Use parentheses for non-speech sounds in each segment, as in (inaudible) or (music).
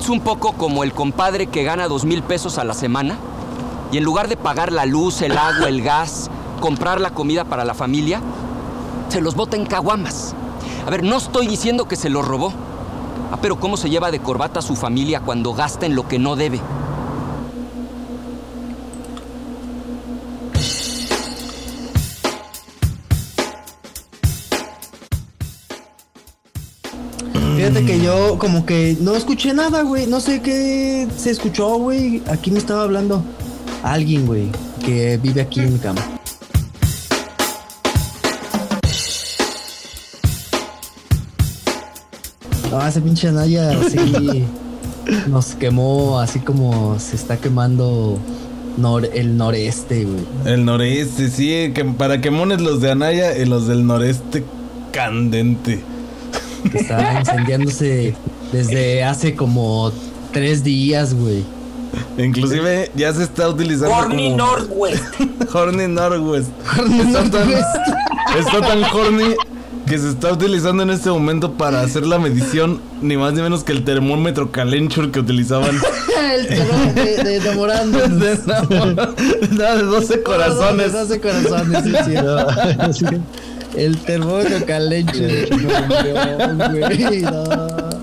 Es un poco como el compadre que gana dos mil pesos a la semana y en lugar de pagar la luz, el agua, el gas, comprar la comida para la familia, se los bota en caguamas. A ver, no estoy diciendo que se los robó. Ah, pero ¿cómo se lleva de corbata a su familia cuando gasta en lo que no debe? Fíjate que yo como que no escuché nada, güey. No sé qué se escuchó, güey. Aquí me estaba hablando alguien, güey, que vive aquí en mi cama. No, ese pinche Anaya sí (laughs) nos quemó así como se está quemando nor- el noreste, güey. El noreste, sí, que para quemones los de Anaya y los del noreste candente. Que está incendiándose desde hace como tres días, güey. Inclusive ya se está utilizando Horny como... Northwest. (laughs) Horny Northwest. Está tan, (laughs) está tan horny que se está utilizando en este momento para hacer la medición ni más ni menos que el termómetro Calenchur que utilizaban (laughs) el terror de, de enamorando. de, enamor- de 12 corazones. 12 corazones, sí, sí. El termómetro calenche. No, güey, (laughs) no.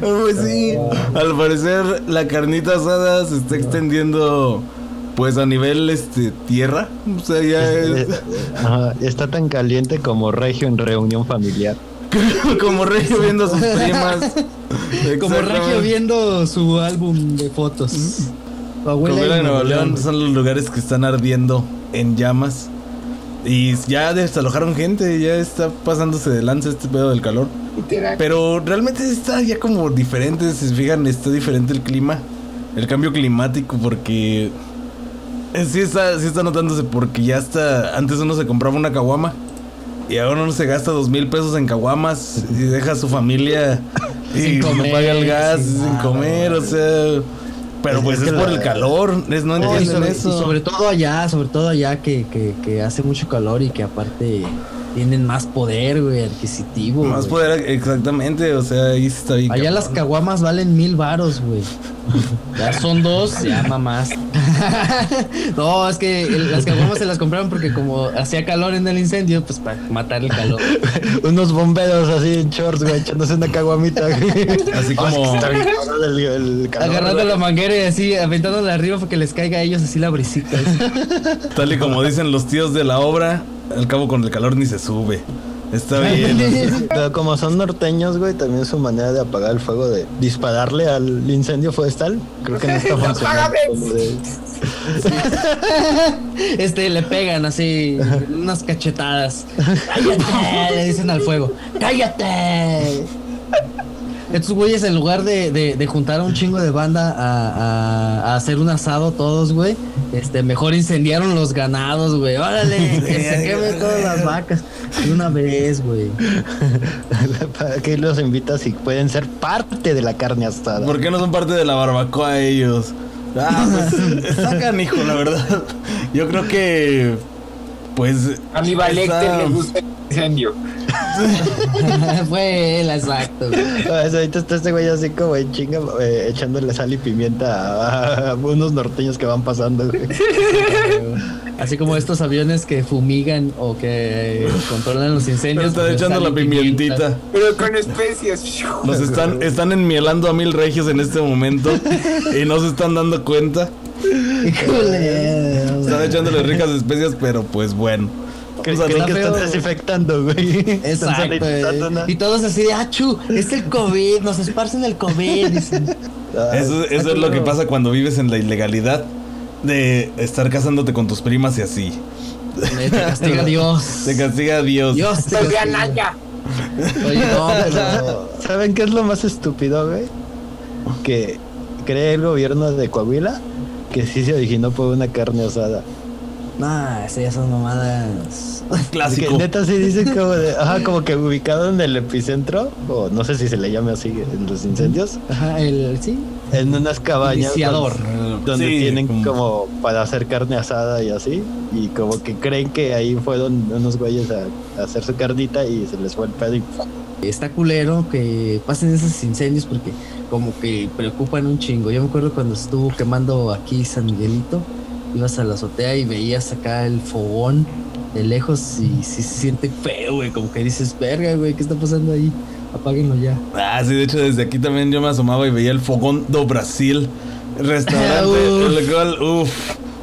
Pues sí, al parecer la carnita asada se está extendiendo pues a nivel este tierra, o sea, ya es (laughs) Ajá, está tan caliente como Regio en reunión familiar. (laughs) como Regio viendo sus primas. Como Regio viendo su álbum de fotos. Su abuela Como era en Nuevo León, son los lugares que están ardiendo en llamas. Y ya desalojaron gente, ya está pasándose de lanza este pedo del calor. Pero realmente está ya como diferente, si se fijan, está diferente el clima, el cambio climático, porque eh, sí está, sí está notándose, porque ya está, antes uno se compraba una caguama y ahora uno se gasta dos mil pesos en caguamas y deja a su familia (laughs) y Sin comer, paga el gas sin sin, nada, comer, o sea, pero pues Es es que por la- el calor, es, no entienden sobre, eso. y sobre todo allá, sobre todo allá que, que, que hace mucho calor y que aparte tienen más poder, güey, adquisitivo. Más güey. poder, exactamente, o sea, ahí está bien. Allá cabrón. las caguamas valen mil varos, güey. Ya son dos, ya mamás. (laughs) no, es que el- las caguamas se las compraron porque como hacía calor en el incendio, pues para matar el calor. (laughs) Unos bomberos así en shorts, güey, echándose una caguamita. Así es que como- está bien cabrón el, el calor, Agarrando la manguera y así, aventándola arriba para que les caiga a ellos así la brisita. Tal y como dicen los tíos de la obra, al cabo con el calor ni se sube. Está bien. (laughs) Pero como son norteños, güey, también su manera de apagar el fuego, de dispararle al incendio forestal, creo que no está (laughs) funcionando. Este, le pegan así unas cachetadas. ¡Cállate! (laughs) Le dicen al fuego. ¡Cállate! Estos güeyes, en lugar de, de- de juntar a un chingo de banda a, a- a hacer un asado todos, güey, este, mejor incendiaron los ganados, güey. Órale, (laughs) que se quemen todas las vacas. De una vez, güey. (laughs) ¿Para qué los invitas si pueden ser parte de la carne asada? ¿Por qué no son parte de la barbacoa ellos? Ah, pues (laughs) está canijo, la verdad. Yo creo que. Pues. A mi Lecter está- le gusta el incendio. (laughs) Fue él, exacto. Ah, Ahorita está este güey así como en chinga eh, echándole sal y pimienta a, a unos norteños que van pasando, güey. (laughs) Así como estos aviones que fumigan o que controlan los incendios. Está pues, echando la pimientita. Pero con especias. Los están, están enmielando a mil regios en este momento y no se están dando cuenta. (laughs) Híjole. Están echándole ricas especias, pero pues bueno. No- que están desinfectando, güey. Exacto. Y todos así de, achu, es el COVID, nos esparcen el COVID. dicen. Ah, Eso, eso es lo que pasa cuando vives en la ilegalidad de estar casándote con tus primas y así. Te castiga Dios. (laughs) Te castiga Dios. Dios te castiga. Naya. Oye, no, pero... ¿Saben qué es lo más estúpido, güey? Que cree el gobierno de Coahuila que sí se originó por una carne asada. Nah, esas ya son mamadas. Clásico. Que neta sí dicen como de, ajá, como que ubicado en el epicentro, o no sé si se le llame así en los incendios, Ajá, el, sí. en unas cabañas Iniciador. donde, donde Sí, tienen como- como para hacer carne asada y así, y como que creen que ahí fueron unos güeyes a, a hacer su carnita y se les fue el pedo y está culero que pasen esos incendios porque como que preocupan un chingo. Yo me acuerdo cuando estuvo quemando aquí San Miguelito, ibas a la azotea y veías acá el fogón de lejos y sí se siente feo, güey, como que dices, verga, güey, ¿qué está pasando ahí? Apáguenlo ya. Ah, sí, de hecho desde aquí también yo me asomaba y veía el Fogón do Brasil, restaurante, (laughs) Uf. el cual, uff,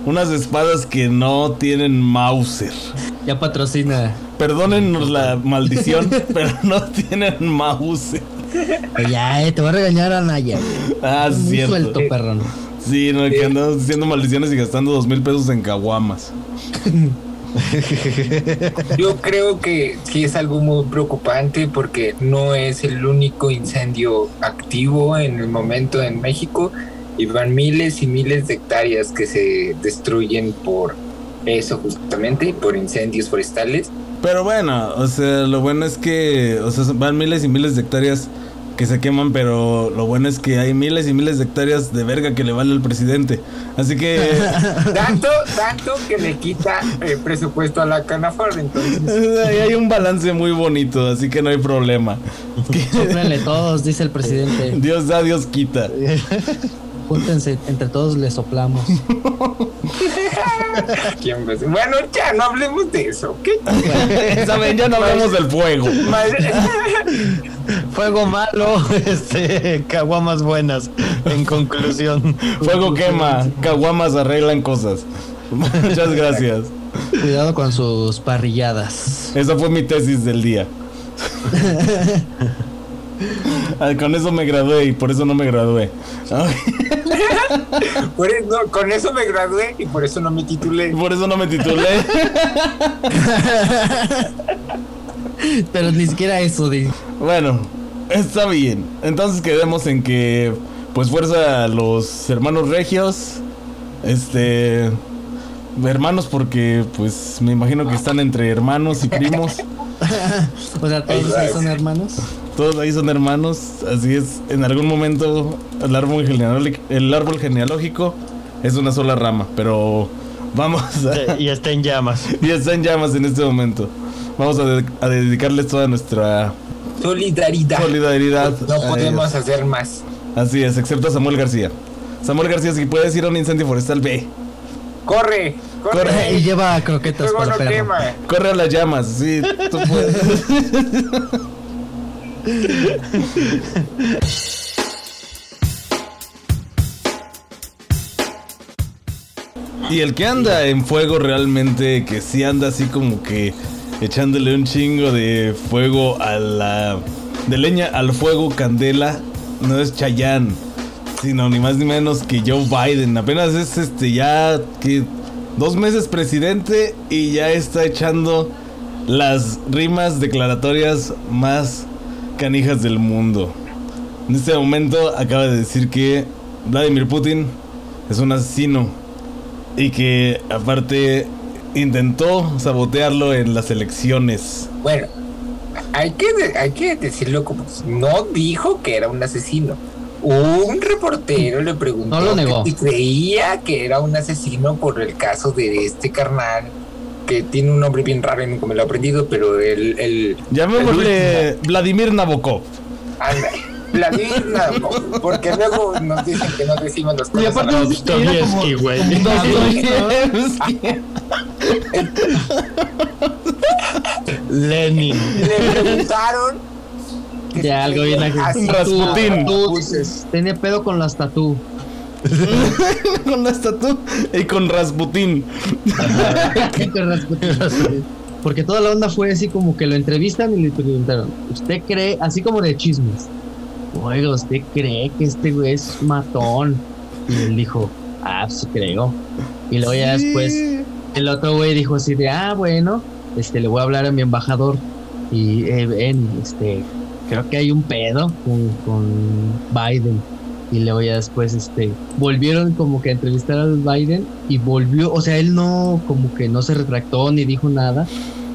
unas espadas que no tienen Mauser. Ya patrocina. Perdónennos la maldición, (laughs) pero no tienen Mauser. Ya, eh, te voy a regañar a Naya. Ah, Muy cierto. suelto, perrón. Sí, no, que andamos diciendo maldiciones y gastando dos mil pesos en caguamas. (laughs) Yo creo que sí es algo muy preocupante porque no es el único incendio activo en el momento en México y van miles y miles de hectáreas que se destruyen por eso justamente, por incendios forestales. Pero bueno, o sea, lo bueno es que, o sea, van miles y miles de hectáreas que se queman, pero lo bueno es que hay miles y miles de hectáreas de verga que le vale al presidente. Así que (laughs) Tanto, tanto que le quita el presupuesto a la Canafar, entonces (laughs) ahí hay un balance muy bonito, así que no hay problema. Sóplenle todos, dice el presidente. Dios da, Dios quita. (laughs) Júntense, entre todos le soplamos. (laughs) Bueno, ya no hablemos de eso, ¿ok? Saben, ya no hablamos del fuego. (laughs) Fuego malo, (laughs) este, caguamas buenas. En conclusión. Fuego quema, caguamas arreglan cosas. Muchas gracias. Cuidado con sus parrilladas. Esa fue mi tesis del día. Ah, Con eso me gradué y por eso no me gradué. Ok. (laughs) Por eso- no, con eso me gradué y por eso no me titulé. Por eso no me titulé. (laughs) Pero ni siquiera eso, di. Bueno, está bien. Entonces quedemos en que, pues, fuerza a los hermanos regios. Este. Hermanos, porque, pues, me imagino que están entre hermanos y primos. (laughs) O sea, todos son hermanos. Todos ahí son hermanos. Así es. En algún momento, el árbol, genealógico, el árbol genealógico es una sola rama. Pero vamos a. Y está en llamas. (laughs) Y está en llamas en este momento. Vamos a, de- a dedicarles toda nuestra Solidaridad. solidaridad. No podemos hacer más. Así es, excepto a Samuel García. Samuel García, si puedes ir a un incendio forestal, ve. Corre, corre. Corre. Y lleva croquetas para no perro. quema. Corre a las llamas, sí, tú puedes. (laughs) y el que anda en fuego realmente, que sí anda así como que echándole un chingo de fuego a la. de leña al fuego, candela, no es Chayanne, sino ni más ni menos que Joe Biden. Apenas es este ya que dos meses presidente y ya está echando las rimas declaratorias más canijas del mundo. En este momento acaba de decir que Vladimir Putin es un asesino y que aparte intentó sabotearlo en las elecciones. Bueno, hay que, hay que decirlo como no dijo que era un asesino. Un reportero le preguntó No lo negó. que si creía que era un asesino por el caso de este carnal que tiene un nombre bien raro y nunca me lo he aprendido, pero el, el Llamémosle Vladimir Nabokov. anda, Vladimir Nabokov, porque luego nos dicen que no decimos las Y cosas. aparte a la- Dostoyevsky, güey. Lenin. le preguntaron Ya, algo bien aquí. Pues, Tenía pedo con las tatú. (laughs) con la estatua (laughs) y con Rasputín. Porque toda la onda fue así como que lo entrevistan y le preguntaron, ¿usted cree, así como de chismes? Oiga, ¿usted cree que este güey es matón? Y él dijo, ah, pues sí creo. Y luego ya después el otro güey dijo así de, ah, bueno, este, le voy a hablar a mi embajador. Y eh, ven, este, creo que hay un pedo con, con Biden. Y luego ya después, este, volvieron como que a entrevistar al Biden y volvió, o sea, él no, como que no se retractó ni dijo nada.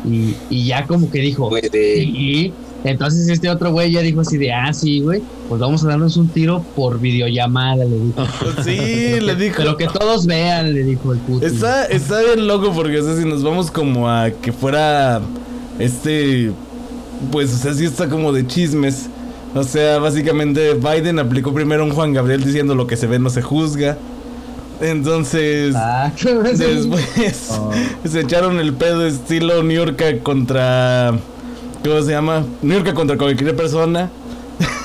Y, y ya como que dijo, sí. Entonces este otro güey ya dijo así de, ah, sí, güey, pues vamos a darnos un tiro por videollamada, le dijo. (laughs) Sí, le dijo. Pero que todos vean, le dijo el puto. Está, está bien loco porque o sea, si nos vamos como a que fuera este pues, o sea, sí está como de chismes. O sea, básicamente Biden aplicó primero un Juan Gabriel diciendo lo que se ve no se juzga. Entonces, Ah, (laughs) después Oh. se echaron el pedo estilo New York contra... ¿Cómo se llama? New York contra cualquier persona.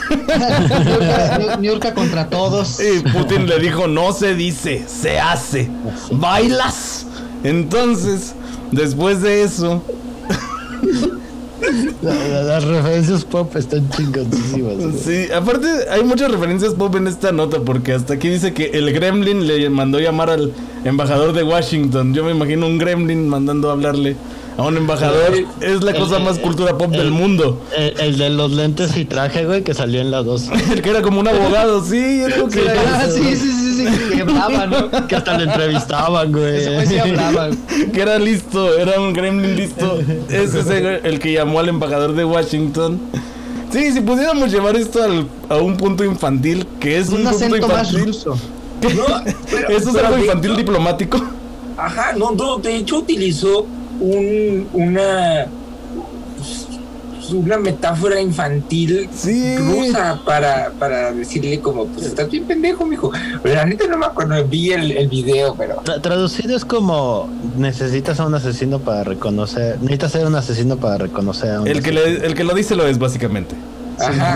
(laughs) Niurka contra todos. Y Putin le dijo, no se dice, se hace. ¿Bailas? Entonces, después de eso, La- la- las referencias pop están chingoncísimas. güey. sí, aparte hay muchas referencias pop en esta nota porque hasta aquí dice que el gremlin le mandó llamar al embajador de Washington. Yo me imagino un gremlin mandando a hablarle a un embajador. Es la cosa más cultura pop del mundo. El, el de los lentes y traje, güey, que salió en la 2. (laughs) El que era como un abogado, sí, es lo que era Ah, eso. sí, sí, sí, sí, que hablaba, ¿no? Que hasta le entrevistaban, güey. Ese güey sí hablaba. (laughs) que era listo, era un gremlin listo. Ese es el, que llamó al embajador de Washington. Sí, si pudiéramos llevar esto al- a un punto infantil, que es un, Un punto más infantil. ruso. (laughs) No, pero- Eso es pero algo infantil diplomático. Ajá, no, no, de hecho utilizó un, una, pues, una metáfora infantil Sí. rusa para, para decirle como, pues estás bien pendejo, mijo. La neta no me acuerdo, vi el, el video, pero... Tra- traducido es como necesitas a un asesino para reconocer, necesitas ser un asesino para reconocer a un El que, asesino. le- el que lo dice lo es, básicamente. Ajá.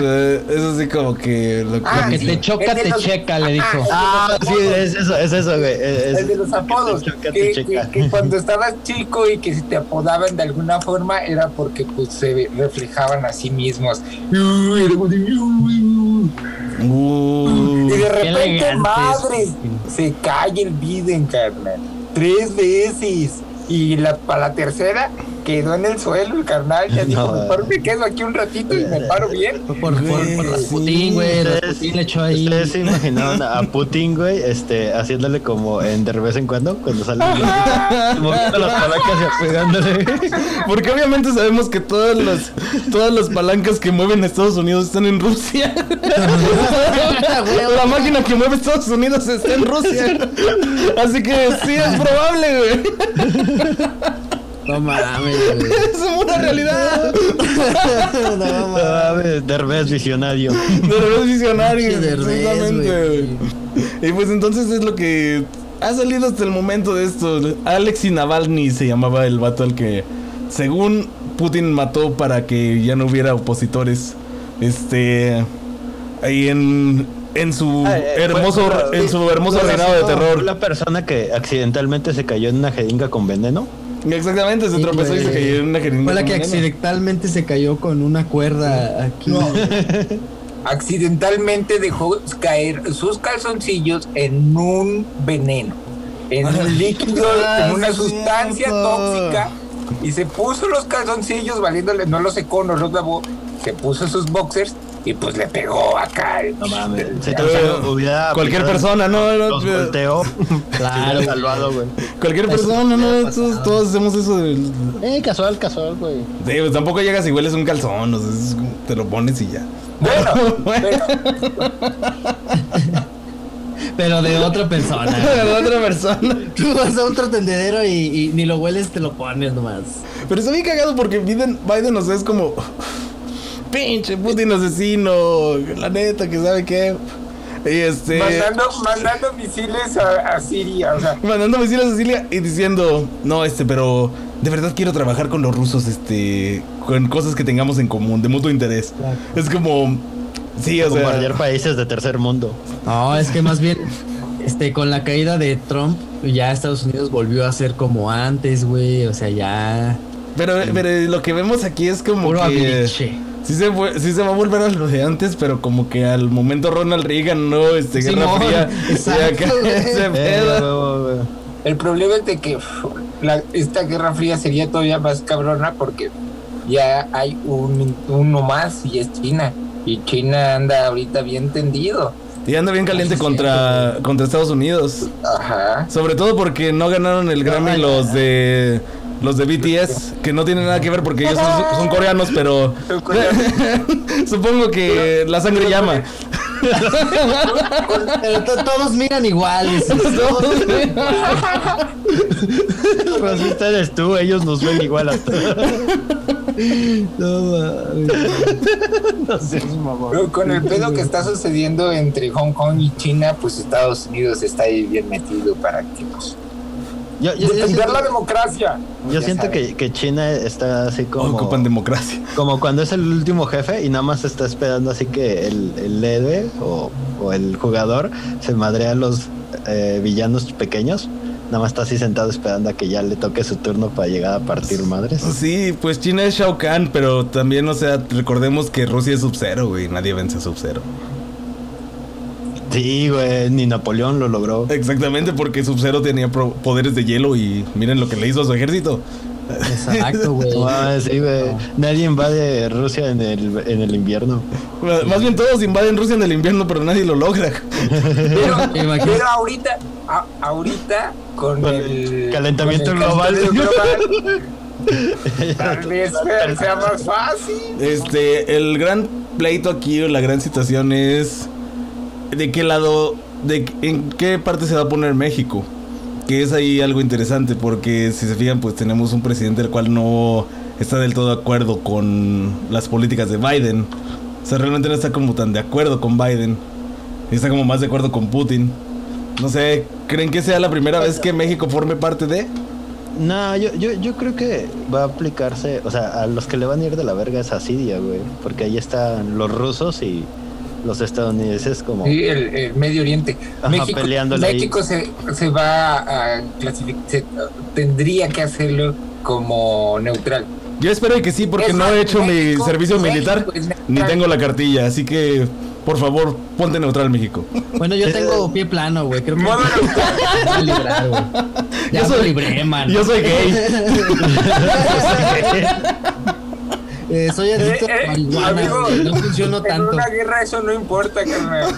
Es así como que lo Ah, Que sí. te choca, El de te los- checa, le dijo. Ah, sí, es eso, es eso, güey. Es, El de los apodos, que te choca, que, te checa. que- que cuando estabas chico y que si te apodaban de alguna forma era porque pues se reflejaban a sí mismos. Uh, Y de repente, madre, se cae el Biden, carnal. Tres veces. Y la, para la tercera quedó en el suelo el carnal. Ya dijo, No. mejor me quedo aquí un ratito y me paro bien. Por, por, por, Rasputín, güey. Ustedes- Rasputín le echó ahí. Ustedes se imaginaron a Putin, güey, este, haciéndole como en de vez en cuando, cuando sale (laughs) moviendo las palancas y apegándole. porque obviamente sabemos que todas las, todas las palancas que mueven Estados Unidos están en Rusia. (laughs) La máquina que mueve Estados Unidos está en Rusia. Así que sí es probable, güey. No mames. (laughs) Es una realidad. (laughs) No No mames. Derbez visionario. Visionario. Derbez, güey. Y pues entonces es lo que ha salido hasta el momento de esto. Alexei Navalny se llamaba el vato al que, según Putin mató para que ya no hubiera opositores. Este. Ahí en. En su Ah, eh, hermoso, fue- en su hermoso fue reinado de terror. La persona que accidentalmente se cayó en una jeringa con veneno. Exactamente, se Sí, tropezó y se cayó en una jeringa. Fue la que accidentalmente se cayó con una cuerda aquí. (laughs) Accidentalmente dejó caer sus calzoncillos en un veneno, en un líquido, en una sustancia tóxica. Y se puso los calzoncillos valiéndole, no los secó, no los lavó. Se puso sus boxers y pues le pegó acá. No mames. Se Eh, hubiera cualquier persona, no, Los volteó. (laughs) Claro, salvado, güey. Cualquier persona, no, todos, todos hacemos eso del, Eh, casual, casual, güey. Sí, pues tampoco llegas y hueles un calzón, o sea, es como te lo pones y ya. Bueno, (laughs) Bueno. pero pero de otra persona. (laughs) De otra persona. Tú vas a otro tendedero y, y ni lo hueles, te lo pones nomás. Pero está bien cagado porque Biden, Biden o sea, es como. Pinche Putin asesino. La neta, que sabe qué. Y este. mandando, mandando misiles a, a Siria, o sea, Mandando misiles a Sicilia y diciendo. No, este, pero. De verdad quiero trabajar con los rusos, este. Con cosas que tengamos en común, de mutuo interés. Es como. Sí, o sea. Bombardear países de tercer mundo. No, es que más bien, este, con la caída de Trump, ya Estados Unidos volvió a ser como antes, güey. O sea, ya. Pero, pero lo que vemos aquí es como Puro que. Sí se, fue- sí se va a volver a lo de antes, pero como que al momento Ronald Reagan, ¿no? Este, Guerra Simón, Fría. exacto, ese (laughs) Eh, pedo. el problema es de que la- esta guerra fría sería todavía más cabrona porque ya hay un, uno más y es China. Y China anda ahorita bien tendido. Y anda bien caliente contra, contra Estados Unidos. Ajá. Sobre todo porque no ganaron el Grammy los de los de BTS, que no tienen nada que ver porque ellos son, son coreanos, pero (laughs) supongo que la sangre Pero llama. Pero to- todos miran iguales. Todos miran- Racista eres tú, ellos nos ven igual a todos. No. Pero con el pedo que está sucediendo entre Hong Kong y China, pues Estados Unidos está ahí bien metido para que pues, Yo, yo- yo defender siento, la democracia. yo Ya siento que, que China está así como... Ocupan democracia. Como cuando es el último jefe y nada más está esperando así que el, el héroe o, o el jugador se madrea a los eh, villanos pequeños. Nada más está así sentado esperando a que ya le toque su turno para llegar a partir madres. Sí, pues China es Shao Kahn, pero también, o sea, recordemos que Rusia es Sub-Zero, güey. Nadie vence a Sub-Zero. Sí, güey, ni Napoleón lo logró. Exactamente, porque Sub-Zero tenía pro- poderes de hielo y miren lo que le hizo a su ejército. Exacto, (laughs) güey. Ah, sí, güey. Nadie invade Rusia en el, en el invierno. Más bien todos invaden Rusia en el invierno, pero nadie lo logra. Pero, (laughs) ahorita, a- ahorita con Con el el calentamiento con global. global, (laughs) tal vez sea más fácil. Este, el gran pleito aquí, o la gran situación es de qué lado, de en qué parte se va a poner México. Que es ahí algo interesante, porque si se fijan, pues tenemos un presidente el cual no está del todo de acuerdo con las políticas de Biden. O sea, realmente no está como tan de acuerdo con Biden. Está como más de acuerdo con Putin. No sé, ¿creen que sea la primera vez que México forme parte de? No, yo, yo, yo creo que va a aplicarse, o sea, a los que le van a ir de la verga es a Siria, güey. Porque ahí están los rusos y los estadounidenses como... Sí, el, el Medio Oriente. Ajá, México, peleándole ahí. México se, se va a clasificar, tendría que hacerlo como neutral. Yo espero que sí, porque Es no he hecho mi servicio militar ni tengo la cartilla, así que por favor, ponte neutral México. Bueno, yo tengo pie plano, güey. Creo que (laughs) Modo neutral. me voy a librar, güey. (laughs) Ya Yo soy- libré, man. Yo soy gay. (laughs) Eh, soy adicto Eh, eh, a marihuana, amigo, güey. No funciono En tanto. una guerra eso no importa, carnal.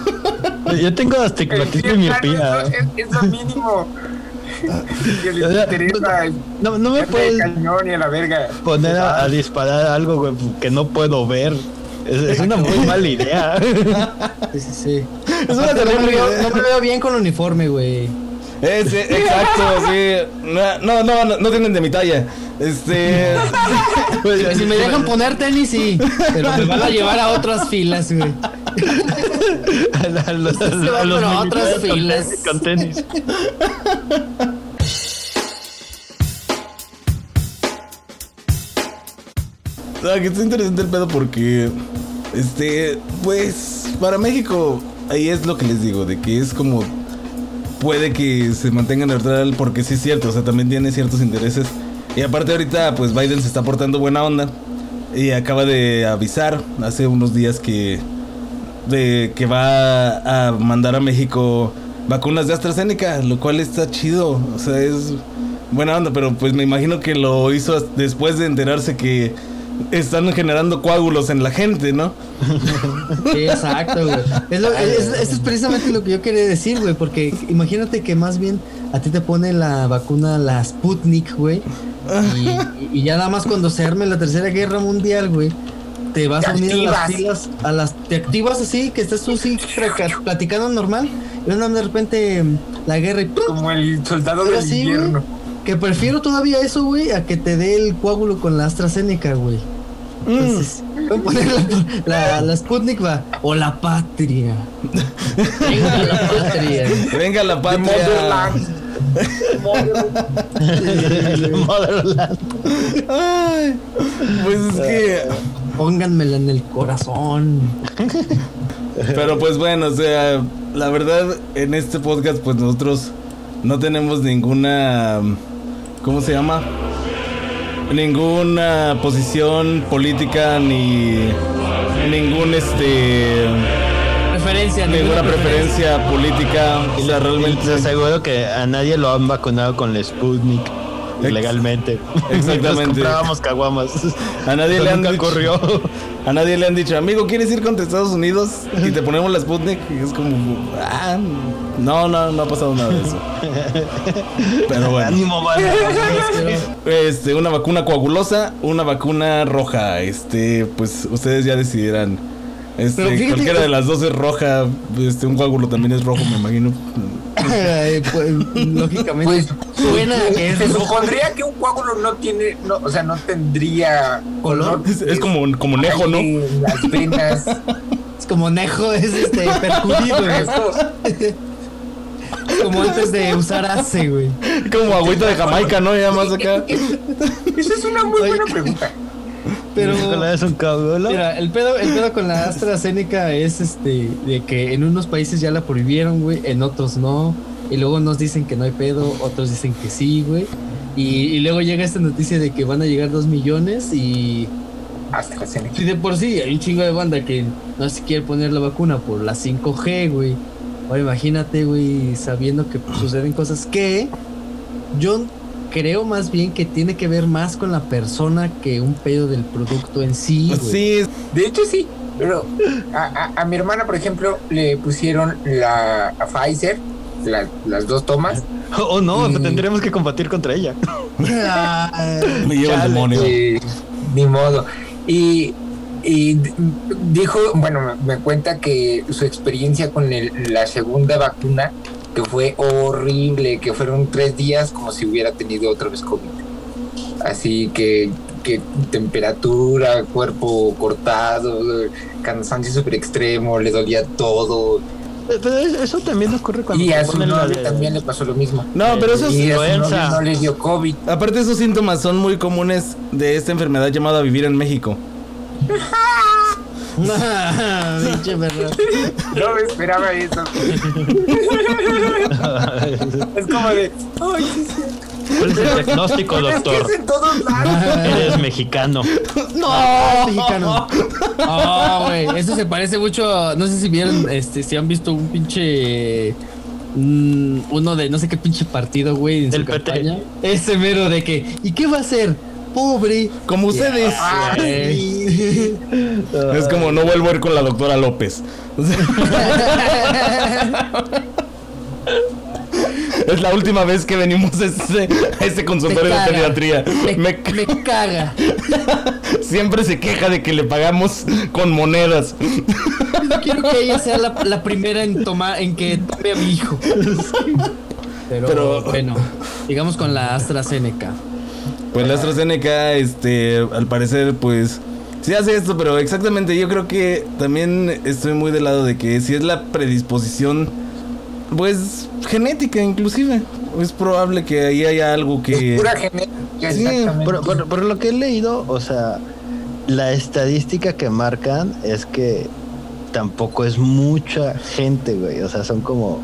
(laughs) Yo tengo astigmatismo y miopía. es, es- es lo mínimo que les interesa. el No, no me puedes cañón y a la verga. poner a, a disparar algo, güey, que no puedo ver. Es, es una muy (laughs) mala idea. Sí, sí, sí. Es una no, me veo, idea. no me veo bien con el uniforme, güey. Ese, exacto, (laughs) sí. No, no, no, no tienen de mi talla. Este. Si, (laughs) si me dejan poner tenis, sí. Pero me van a llevar a otras filas, güey. a, la- a los, Se va a los por otras filas. con tenis. (laughs) Ah, que está interesante el pedo porque. Este. Pues. Para México. Ahí es lo que les digo. De que es como. Puede que se mantenga neutral. Porque sí es cierto. O sea, también tiene ciertos intereses. Y aparte, ahorita, pues Biden se está portando buena onda. Y acaba de avisar hace unos días que. De que va a mandar a México vacunas de AstraZeneca. Lo cual está chido. O sea, es buena onda. Pero pues me imagino que lo hizo después de enterarse que están generando coágulos en la gente, ¿no? Sí, exacto, güey. Es lo- es- Esto es precisamente lo que yo quería decir, güey. Porque imagínate que más bien a ti te pone la vacuna, la Sputnik, güey. Y, y ya nada más cuando se arme la tercera guerra mundial, güey. Te vas Te a unir a las activas. filas, a las, te activas así, que estás tú así platicando normal, y de repente la guerra y ¡pum! Como el soldado del sí, güey. Que prefiero todavía eso, güey, a que te dé el coágulo con la AstraZeneca, güey. Entonces, voy a poner la, la, la Sputnik va. O la patria. Venga la (laughs) patria. Venga la patria. Motherland. Motherland. Motherland. Ay, pues es que. Pónganmela en el corazón. Pero pues bueno, o sea, la verdad, en este podcast, pues nosotros no tenemos ninguna. ¿Cómo se llama? Ninguna posición política ni ningún este Preferencia, ninguna preferencia. política. O sea Te realmente aseguro que a nadie lo han vacunado con la Sputnik ilegalmente. (laughs) Exactamente. Comprábamos caguamas. a nadie le han dicho, ocurrió. a nadie le han dicho amigo quieres ir contra Estados Unidos y te ponemos la Sputnik y es como ah, no no no ha pasado nada de eso (laughs) pero bueno Ánimo. Este, una vacuna coagulosa, una vacuna roja. Este, pues ustedes ya decidirán Este, Pero fíjate- cualquiera de las dos es roja. Este, un coágulo también es rojo, me imagino. Ay, pues, lógicamente Pues, suena que es se rojo. supondría que un coágulo no tiene, no, o sea, no tendría color. (laughs) Es, es como, como Nejo, ¿no? Las venas. Es como Nejo, es este percudido, güey. Como antes de usar ACE, güey. Como agüita de Jamaica, ¿no? Ya más acá. Esa es una muy buena pregunta. Pero Nicolás es un cabrón. mira, el pedo, el pedo con la AstraZeneca es este de que en unos países ya la prohibieron, güey, en otros no. Y luego nos dicen que no hay pedo, otros dicen que sí, güey. Y, y luego llega esta noticia de que van a llegar dos millones y cena. Si de por sí hay un chingo de banda que no se quiere poner la vacuna por la 5G, güey. Ahora imagínate, güey, sabiendo que pues, suceden cosas que yo creo más bien que tiene que ver más con la persona que un pedo del producto en sí, güey. Sí, De hecho, sí. Pero a, a- a mi hermana, por ejemplo, le pusieron la a Pfizer, la- las dos tomas. (laughs) Oh, no, Mm. tendremos que combatir contra ella. (laughs) me lleva el demonio. y ni modo. Y, y dijo, bueno, me, me cuenta que su experiencia con el- la segunda vacuna, que fue horrible, que fueron tres días como si hubiera tenido otra vez COVID. Así que, que temperatura, cuerpo cortado, cansancio súper extremo, le dolía todo. Eh, Pero eso también ocurre cuando Y a su de- también le pasó lo mismo. No, pero eso es. Y a su influenza. no le dio COVID. Aparte, esos síntomas son muy comunes de esta enfermedad llamada vivir en México. (laughs) (laughs) Pinche perro. No me esperaba eso. (laughs) es como de, ay, sí, sí. ¿Cuál es el diagnóstico, Es que doctor? es en todos lados. Eres mexicano. ¡No! Mexicano. Ah, güey. Eso se parece mucho. No sé si vieron, este, si han visto un pinche. mm, uno de no sé qué pinche partido, güey, en Del su PT. campaña. Ese mero de que. ¿Y qué va a hacer? Pobre. Como ustedes. Güey. (laughs) Es como no vuelvo a ir con la doctora López. (laughs) Es la última vez que venimos a a este consultorio de caga. pediatría. Me, Me- me caga. (laughs) siempre se queja de que le pagamos con monedas. No quiero que ella sea la, la primera en tomar, en que tome a mi hijo. Pero, Pero- bueno, digamos con la AstraZeneca. Pues la AstraZeneca, este, al parecer, pues sí hace esto, pero exactamente yo creo que también estoy muy del lado de que si es la predisposición, pues genética inclusive, es probable que ahí haya algo que... Es pura genética, Sí, exactamente. Por, por- por lo que he leído, o sea, la estadística que marcan es que tampoco es mucha gente, güey. O sea, son como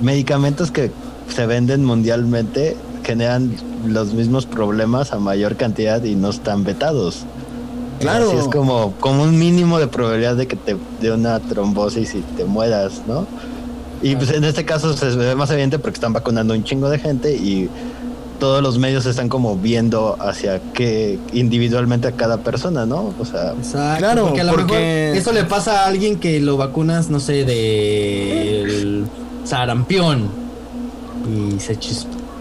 medicamentos que se venden mundialmente, generan los mismos problemas a mayor cantidad y no están vetados. Claro. Así es como, como un mínimo de probabilidad de que te dé una trombosis y te mueras, ¿no? Y pues en este caso se ve más evidente porque están vacunando un chingo de gente y todos los medios están como viendo hacia qué individualmente a cada persona, ¿no? O sea, Exacto. Claro, porque a lo porque- mejor eso le pasa a alguien que lo vacunas, no sé, del sarampión y se.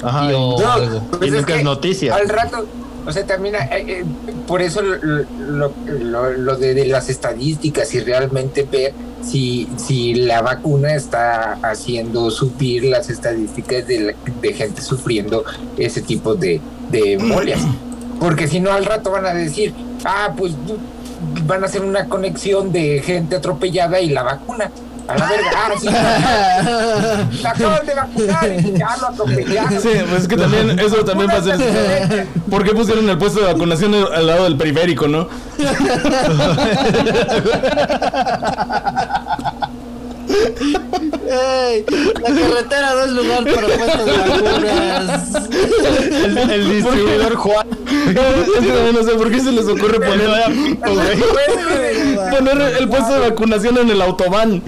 Ajá, y- o No, algo. pues y nunca que es noticia. Al rato, o sea, también eh, eh, por eso lo, lo- lo- lo de, de las estadísticas y realmente ver si, si la vacuna está haciendo subir las estadísticas de, la- de gente sufriendo ese tipo de, de embolias. (clears throat) Porque si no, al rato van a decir, ah, pues van a hacer una conexión de gente atropellada y la vacuna. A la verga, ah, sí, la (laughs) acaban de vacunar y ya lo atropellaron. Sí, pues es que también eso también va a ser... ¿Por qué pusieron el puesto de vacunación al lado del periférico, no? (laughs) La carretera no es lugar para puestos de vacunas. el, el distribuidor Juan. No sé por qué se les ocurre poner, (laughs) poner el puesto de vacunación en el autobán.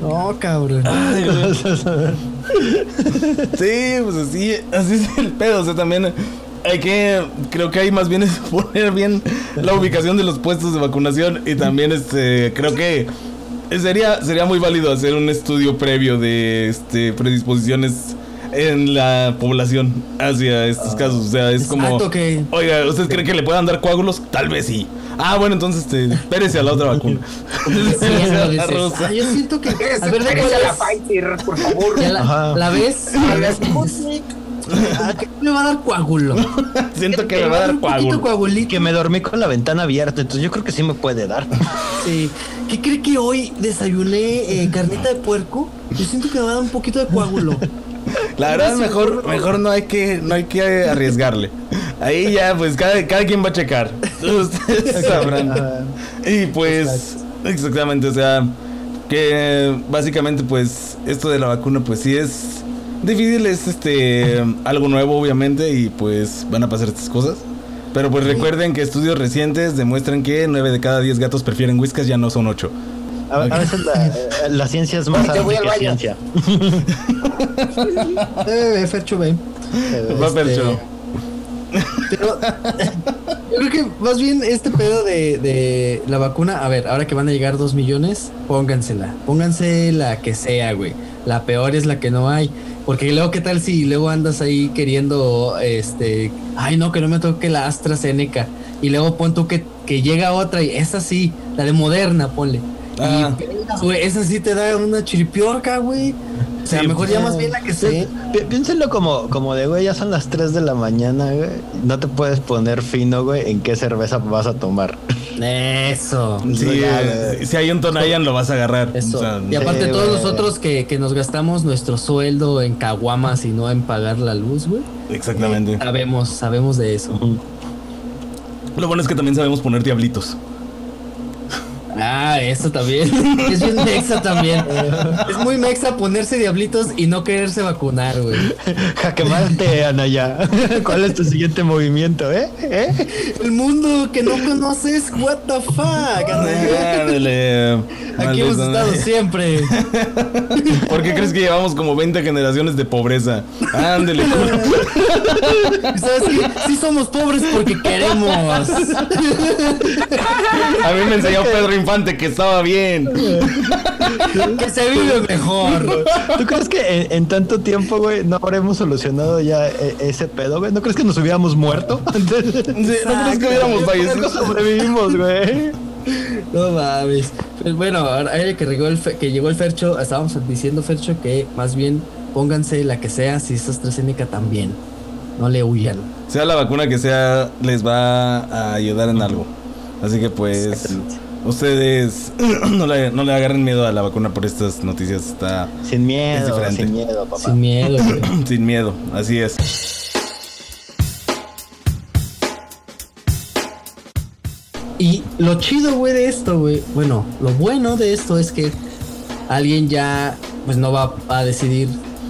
No, cabrón. (laughs) Sí, pues así, así es el pedo. O sea, también hay que, creo que hay más bien es (laughs) poner bien la ubicación de los puestos de vacunación y también este, creo que sería, sería muy válido hacer un estudio previo de este predisposiciones en la población hacia estos casos. O sea, es como, que- oiga, ¿ustedes creen que le puedan dar coágulos? Tal vez sí. Ah, bueno, entonces te espérese a la otra vacuna. (laughs) Sí. (laughs) Ah, yo siento que. A ver, ¿de cuál la? Pfizer, por favor. Ya la, la ves, la ves. (laughs) Ah, me va a dar coágulo. (laughs) Siento que me va a dar un poquito coágulo. coagulito. Que me dormí con la ventana abierta, entonces yo creo que sí me puede dar. (laughs) Sí. ¿Qué cree que hoy desayuné eh, carnita de puerco? Yo siento que me va a dar un poquito de coágulo. La verdad, mejor, mejor no hay que, no hay que arriesgarle. Ahí ya, pues cada, cada quien va a checar. Ustedes sabrán. Y pues, exactamente, o sea, que básicamente, pues, esto de la vacuna, pues sí es difícil, es este algo nuevo, obviamente, y pues van a pasar estas cosas. Pero pues recuerden que estudios recientes demuestran que 9 de cada 10 gatos prefieren whiskas, ya no son 8. A, a veces la, eh, la ciencia es más Te voy alta al que ciencia. (laughs) Eh, Fercho, ven. Va Este. Pero yo (laughs) creo que más bien este pedo de, de la vacuna, a ver, ahora que van a llegar dos millones, póngansela. Pónganse la que sea, güey. La peor es la que no hay. Porque luego, ¿qué tal si luego andas ahí queriendo, este, ay no, que no me toque la AstraZeneca? Y luego pon tú que, que llega otra y esa sí, la de Moderna, ponle. Ah. Y pegas, güey, esa sí te da una chiripiorca, güey. O sea, Sí, mejor pues, ya más bien la que sea. Pi- Piénsenlo como, como de, güey, ya son las 3 de la mañana, güey. No te puedes poner fino, güey, en qué cerveza vas a tomar. Eso. Sí, Ya, eh, si hay un Tonayan lo vas a agarrar. Eso. O sea, y aparte Sí, todos güey. nosotros que, que nos gastamos nuestro sueldo en caguamas y no en pagar la luz, güey. exactamente. Sabemos, sabemos de eso. Lo bueno es que también sabemos poner diablitos. Ah, eso también. (laughs) es bien mexa también. es muy mexa ponerse diablitos y no quererse vacunar, güey. Jaque mate, Anaya. (laughs) ¿Cuál es tu siguiente movimiento, eh? ¿Eh? El mundo que no conoces, what the fuck. Ándale, Aquí hemos estado siempre. (laughs) ¿Por qué crees que llevamos como 20 generaciones de pobreza? Ándele. ¿Sabes qué? Sí somos pobres porque queremos. A mí me enseñó Pedro Infante que estaba bien. que se vive mejor. ¿Tú crees que en, en tanto tiempo, güey, no habremos solucionado ya e- ese pedo, güey? ¿No crees que nos hubiéramos muerto antes? (laughs) Sí, ¿No crees que hubiéramos fallecido? sobrevivimos, güey. No mames. Pues bueno, ahora ahora que llegó el, fe- que llegó el Fercho, estábamos diciendo, Fercho, que más bien pónganse la que sea, si es AstraZeneca también. No le huyan. Sea la vacuna que sea, les va a ayudar en algo. Así que pues, ustedes (clears throat) no le, no le agarren miedo a la vacuna por estas noticias. Está Sin miedo, sin miedo, papá. Sin miedo, güey. (clears throat) sin miedo. Así es. Y lo chido, güey, de esto, güey. Bueno, lo bueno de esto es que alguien ya, pues no va a decidir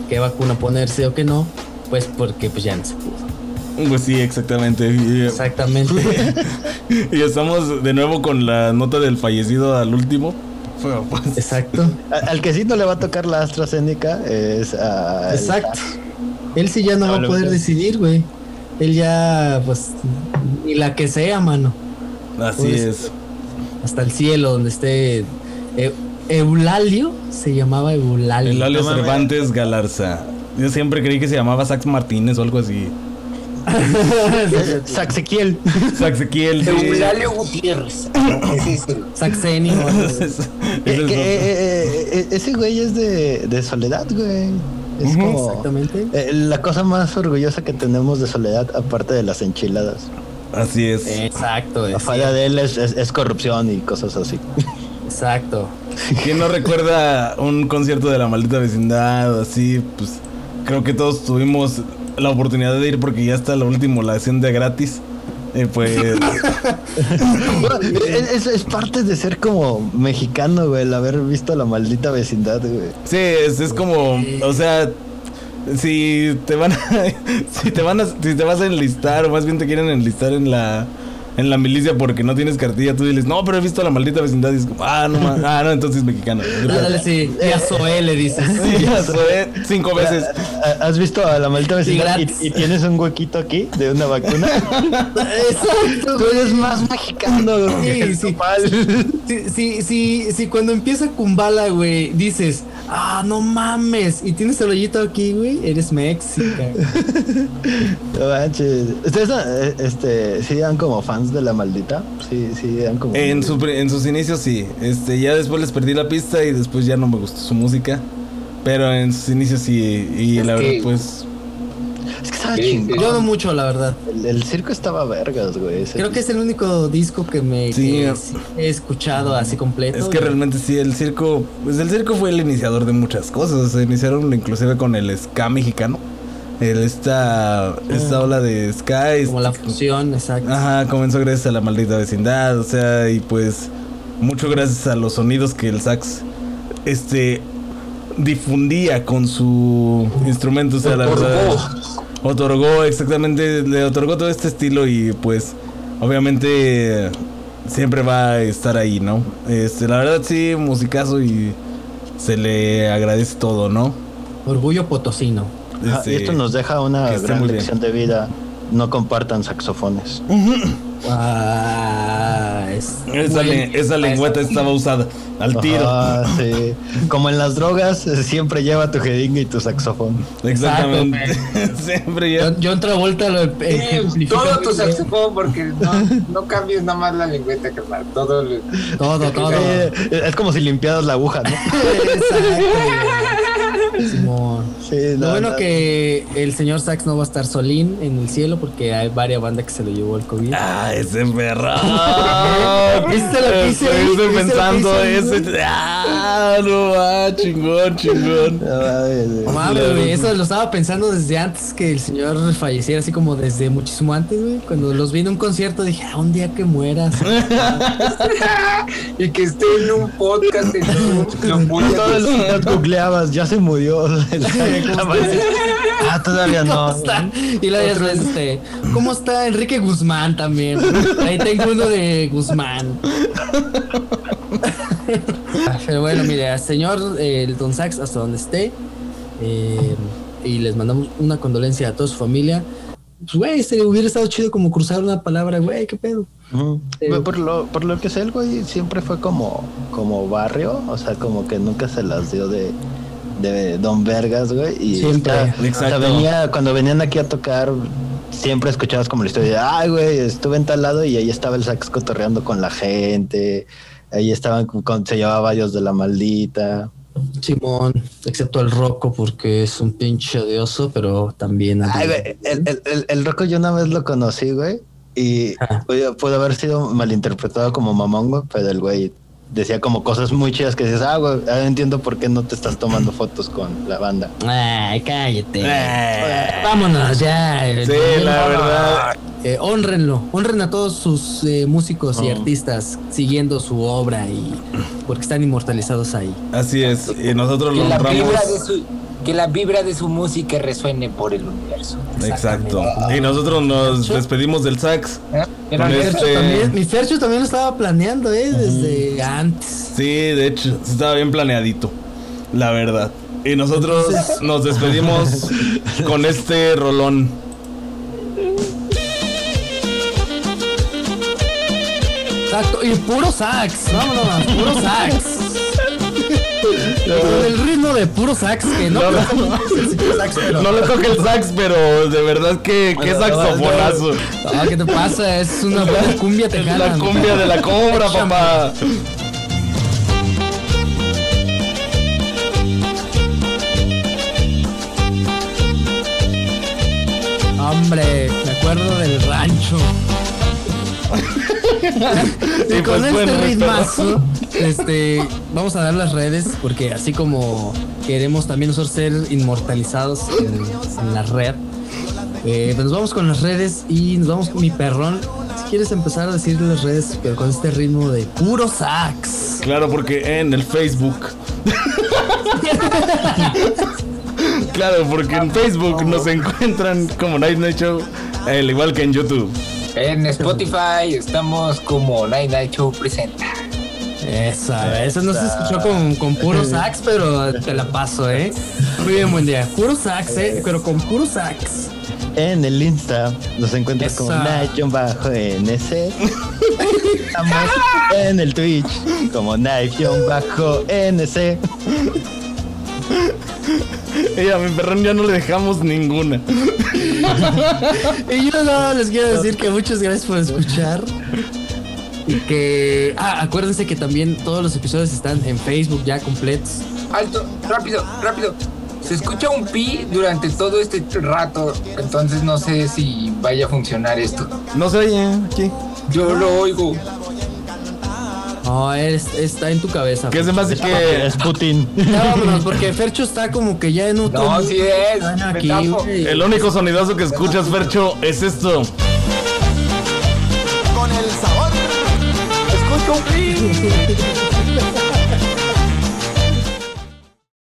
qué vacuna ponerse o qué no. Pues porque pues ya no se pudo. Pues sí, exactamente. (laughs) Exactamente. (laughs) (laughs) y estamos de nuevo con la nota del fallecido al último. Pero, pues, Exacto. A- Al que sí no le va a tocar la AstraZeneca es a. Exacto. Él sí ya no va a poder decidir, güey. Él ya, pues, ni la que sea, mano. así Pues, es. Hasta el cielo, donde esté Eu- Eulalio, se llamaba Eulalio. El Alio no mames. Cervantes Galarza. Yo siempre creí que se llamaba Sax Martínez o algo así. (laughs) Saxequiel. Saxequiel. Eulalio Gutiérrez. Ese (laughs) otro. eh, eh, eh, ese güey es de, de Soledad, güey. Es como Exactamente. eh, la cosa más orgullosa que tenemos de Soledad, aparte de las enchiladas. Así es. Exacto, La falla de él es, es- es corrupción y cosas así. exacto. ¿Quién no recuerda un concierto de la maldita vecindad o así? Pues creo que todos tuvimos la oportunidad de ir porque ya está lo último, la de gratis. Eh, pues (laughs) es, es- es parte de ser como mexicano, güey, el haber visto la maldita vecindad, güey. sí, es, es como, o sea, si te van a, (laughs) si te van a, si te vas a enlistar o más bien te quieren enlistar en la en la milicia porque no tienes cartilla, tú dices, no, pero he visto la maldita vecindad y es como, ah, no, ma- (laughs) ah, no, entonces es mexicano. Dale, sí. Y a Zoé le dices. (laughs) Sí, ya fue cinco veces. ¿Ha- (laughs) ¿Has visto a la maldita vecindad y, tienes un huequito aquí de una vacuna? Exacto. Tú eres más mexicano Sí, sí. Si, si, si, si cuando empieza Kumbala, güey, dices, ah, no mames, y tienes el hoyito aquí, güey, eres mexica. No manches. ¿Ustedes eh, este, sí eran como fans de la maldita? Sí, sí eran como. En, su en sus inicios sí. Este, ya después les perdí la pista y después ya no me gustó su música. Pero en sus inicios sí. Y Es la que- verdad, pues. Es que estaba Sí, chingón. Yo no mucho, la verdad. El, el circo estaba vergas, güey. ese Creo que es el único disco que me Sí. que sí he escuchado así completo. Es que güey. realmente sí, el circo. Pues el circo fue el iniciador de muchas cosas. Se iniciaron inclusive con el ska mexicano. El, esta, esta ola de. Ah. Como la fusión, exacto. Ajá, comenzó gracias a la maldita vecindad, o sea, y pues mucho gracias a los sonidos que el sax este difundía con su instrumento, o sea, la Otorgó. verdad otorgó exactamente, le otorgó todo este estilo y pues obviamente siempre va a estar ahí, ¿no? Este, la verdad sí, musicazo y se le agradece todo, ¿no? Orgullo potosino. Este, y esto nos deja una gran bien. lección de vida. No compartan saxofones. Ah, es esa, buen- le- esa lengüeta estaba usada al tiro. Ah, sí. Como en las drogas, siempre lleva tu jeringa y tu saxofón. Exactamente. (laughs) Siempre ya. John, John Travolta lo Eh, todo tu saxofón, porque no, (laughs) no cambies nada más la lengüeta, carnal. Todo. Todo, (laughs) todo. Eh, es como si limpiaras la aguja, ¿no? Exacto. Sí, Lo no, bueno no. que el señor Sax no va a estar solín en el cielo porque hay varias bandas que se lo llevó el COVID. Ah, ese perro. ¿Viste (laughs) lo que hice ahí? Estoy ¿Viste lo que pensando hice, ese. Ah, no, ah, chingón, chingón. No mames, güey, eso lo estaba pensando desde antes que el señor falleciera, así como desde muchísimo antes, güey. Cuando los vi en un concierto dije, ah, un día que mueras. (laughs) Y que esté en un podcast en un- lo googleabas, ya se murió. (laughs) ah, todavía no. (laughs) Y la vez, este, ¿cómo está Enrique Guzmán también? Ahí tengo uno de Guzmán. (laughs) Ah, Pero bueno, mire, al señor eh, el Don Sax, hasta donde esté, eh, y les mandamos una condolencia a toda su familia. Pues, güey, se hubiera estado chido como cruzar una palabra, güey, qué pedo. Lo, por lo que sé, el güey siempre fue como, como barrio, o sea, como que nunca se las dio de, de Don Vergas, güey. Y Siempre. o sea, Exacto. venía, cuando venían aquí a tocar, siempre escuchabas como la historia de, ay, güey, estuve en tal lado y ahí estaba el sax cotorreando con la gente, ahí estaban, con, se llevaba varios de la maldita. Simón, excepto el Rocco, porque es un pinche odioso, pero también. Ay, güey, el, el, el, el Rocco yo una vez lo conocí, güey, y pudo, haber sido malinterpretado como mamón, güey, pero el güey decía como cosas muy chidas que dices, ah, güey, ahora entiendo por qué no te estás tomando fotos con la banda. Ay, cállate. Eh. Vámonos ya. Sí, la verdad. Eh, honrenlo, honren a todos sus eh, músicos y Oh. artistas siguiendo su obra y porque están inmortalizados ahí. Así es. Y nosotros Que lo la, honramos. vibra de su, que la vibra de su música resuene por el universo. Exacto. Y nosotros nos despedimos del sax. ¿Eh? Pero este- también, mi Fercho también lo estaba planeando, eh, desde antes. Sí, de hecho, estaba bien planeadito. La verdad. Y nosotros nos despedimos (laughs) con este rolón. Exacto, y puro sax, vámonos, puro sax. Con el ritmo de puro sax, que no, No, no. (laughs) precisamente es el señor sax, pero. No le toque el sax, pero de verdad que qué saxofonazo. Ah, ¿Qué te pasa? Es una buena cumbia Es tejana. la cumbia de la cobra, papá. Hombre, me acuerdo del rancho. (laughs) y Y con pues este bueno, ritmazo, este, vamos a dar las redes porque así como queremos también nosotros ser inmortalizados en, en la red, eh, pues nos vamos con las redes y nos vamos con mi perrón. Si quieres empezar a decir las redes, pero con este ritmo de puro sax. Claro, porque en el Facebook. (laughs) claro, porque en Facebook nos encuentran como Night Night Show, al igual que en YouTube. En Spotify estamos como Night Night Show presenta. Esa, eso no se escuchó con, con puro (laughs) sax, pero te la paso, ¿eh? Muy bien, buen día. Puro sax, ¿eh? Pero con puro sax. En el Insta nos encuentras como Esa. Knife-NC. Estamos en el Twitch como Knife-NC. Ella, mi perrón, ya no le dejamos ninguna. (laughs) Y yo no les quiero decir que muchas gracias por escuchar. Y que. Ah, acuérdense que también todos los episodios están en Facebook ya completos. Alto, rápido, rápido. Se escucha un pi durante todo este rato, entonces no sé si vaya a funcionar esto. No se oye aquí. Yo lo oigo. No, es- está en tu cabeza. Que se me hace Es, que. es Putin. Ya vámonos, porque Fercho está como que ya en otro. No, sí es. Aquí. El único sonidazo que escuchas, Fercho, es esto. Con el sabor. Escucho un. (laughs)